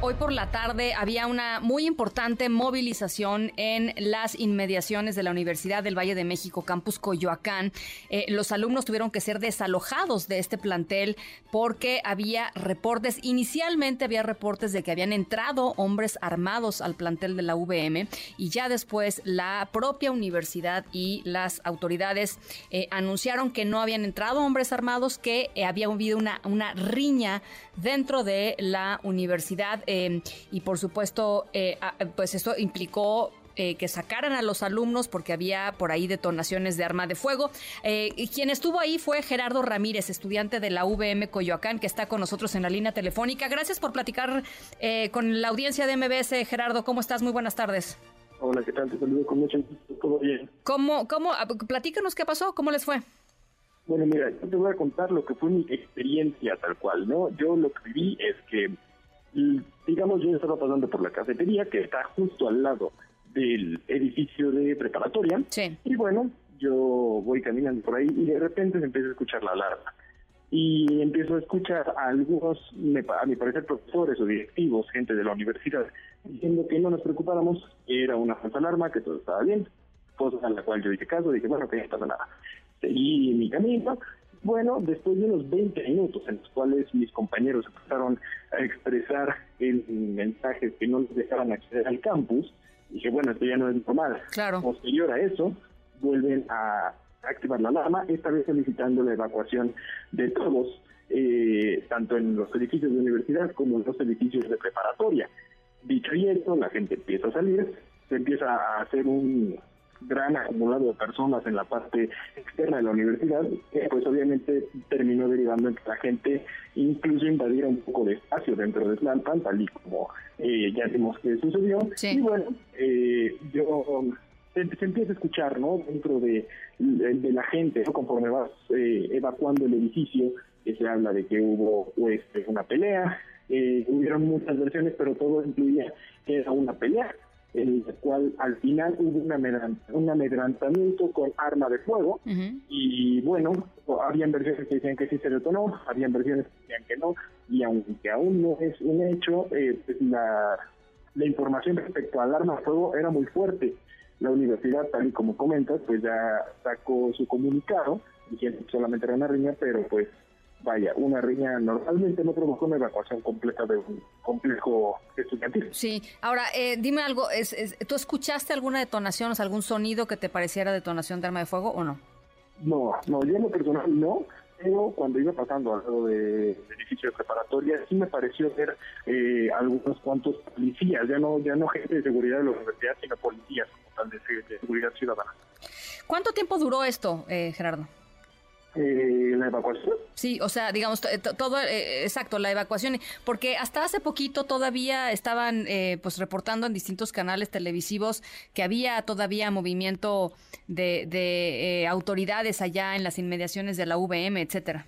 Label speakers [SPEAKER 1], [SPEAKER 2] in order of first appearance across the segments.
[SPEAKER 1] Hoy por la tarde había una muy importante movilización en las inmediaciones de la Universidad del Valle de México, Campus Coyoacán. Eh, los alumnos tuvieron que ser desalojados de este plantel porque había reportes, inicialmente había reportes de que habían entrado hombres armados al plantel de la VM y ya después la propia universidad y las autoridades eh, anunciaron que no habían entrado hombres armados, que eh, había habido una, una riña dentro de la universidad Em, y por supuesto, eh, pues esto implicó eh, que sacaran a los alumnos porque había por ahí detonaciones de arma de fuego. Eh, y quien estuvo ahí fue Gerardo Ramírez, estudiante de la VM Coyoacán, que está con nosotros en la línea telefónica. Gracias por platicar con la audiencia de MBS. Gerardo, ¿cómo estás? Muy buenas tardes.
[SPEAKER 2] Hola, ¿qué tal? Te saludo con mucho ¿Todo bien?
[SPEAKER 1] ¿Cómo, cómo, platícanos qué pasó, cómo les fue?
[SPEAKER 2] Bueno, mira, yo te voy a contar lo que fue mi experiencia tal cual, ¿no? Yo lo que viví es que y digamos, yo estaba pasando por la cafetería que está justo al lado del edificio de preparatoria. Y bueno, yo voy caminando por ahí y de repente se empieza a escuchar la alarma. Y empiezo a escuchar a algunos, a mi parecer, profesores o directivos, gente de la universidad, diciendo que no nos preocupáramos, que era una falsa alarma, que todo estaba bien. Cosa a la cual yo dije caso, dije, bueno, que no pasa nada. Seguí mi camino bueno, después de unos 20 minutos en los cuales mis compañeros empezaron a expresar en mensajes que no les dejaban acceder al campus, dije, bueno, esto ya no es normal.
[SPEAKER 1] Claro.
[SPEAKER 2] Posterior a eso, vuelven a activar la alarma, esta vez solicitando la evacuación de todos, eh, tanto en los edificios de universidad como en los edificios de preparatoria. Dicho y esto, la gente empieza a salir, se empieza a hacer un gran acumulado de personas en la parte externa de la universidad, pues obviamente terminó derivando en que la gente incluso invadiera un poco de espacio dentro de Tlalpan, tal y como eh, ya vimos que sucedió. Y bueno, eh, yo se, empieza a escuchar, ¿no? Dentro de, de, la gente, ¿no? Conforme vas eh, evacuando el edificio, que se habla de que hubo pues, una pelea, eh, hubieron muchas versiones, pero todo incluía que era una pelea en el cual al final hubo un amedrantamiento con arma de fuego y bueno, habían versiones que decían que sí se detonó, habían versiones que decían que no y aunque aún no es un hecho, eh, pues la, la información respecto al arma de fuego era muy fuerte. La universidad, tal y como comentas, pues ya sacó su comunicado diciendo que solamente era una riña, pero pues vaya, una riña normalmente no provocó una evacuación completa de un complejo estudiantil.
[SPEAKER 1] Sí, ahora eh, dime algo, ¿es, ¿tú escuchaste alguna detonación, o algún sonido que te pareciera detonación de arma de fuego o no?
[SPEAKER 2] No, no, yo en lo personal no, pero cuando iba pasando al lado del edificio de preparatoria sí me pareció ver eh, algunos cuantos policías, ya no ya no gente de seguridad de la universidad, sino policías como tal de, de seguridad ciudadana.
[SPEAKER 1] ¿Cuánto tiempo duró esto, eh, Gerardo?
[SPEAKER 2] Eh, la evacuación.
[SPEAKER 1] Sí, o sea, digamos, todo, eh, exacto, la evacuación, porque hasta hace poquito todavía estaban eh, pues reportando en distintos canales televisivos que había todavía movimiento de, de autoridades allá en las inmediaciones de la VM, etcétera.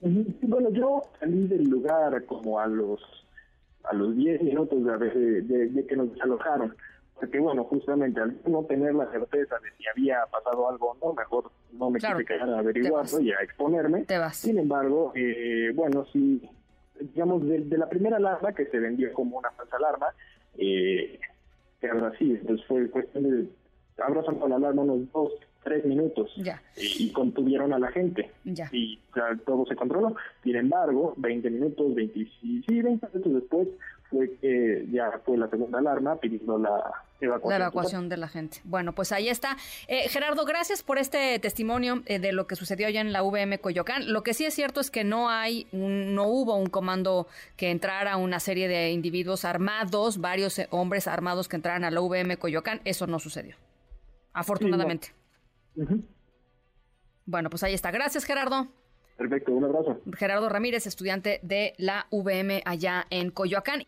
[SPEAKER 2] Bueno, yo salí del lugar como a los a los 10 minutos de, de que nos desalojaron porque bueno, justamente al no tener la certeza de si había pasado algo o no, mejor no me quise quedar a averiguarlo y a exponerme. Sin embargo, eh, bueno, sí, digamos, de, la primera alarma que se vendió como una falsa alarma, eh, que ahora sí, pues fue cuestión de, abrazan con la alarma unos dos, tres minutos Y, contuvieron a la gente y todo se controló. Sin embargo, 20 minutos, 20, sí, 20 minutos después fue que ya fue la segunda alarma pidiendo la evacuación.
[SPEAKER 1] La evacuación de la gente. Bueno, pues ahí está. Eh, Gerardo, gracias por este testimonio eh, de lo que sucedió allá en la VM Coyoacán. Lo que sí es cierto es que no hay, no hubo un comando que entrara una serie de individuos armados, varios eh, hombres armados que entraran a la VM Coyoacán. Eso no sucedió. Afortunadamente. Bueno, pues ahí está. Gracias, Gerardo.
[SPEAKER 2] Perfecto, un abrazo.
[SPEAKER 1] Gerardo Ramírez, estudiante de la VM allá en Coyoacán.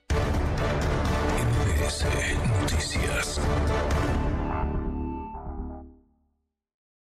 [SPEAKER 3] Noticias.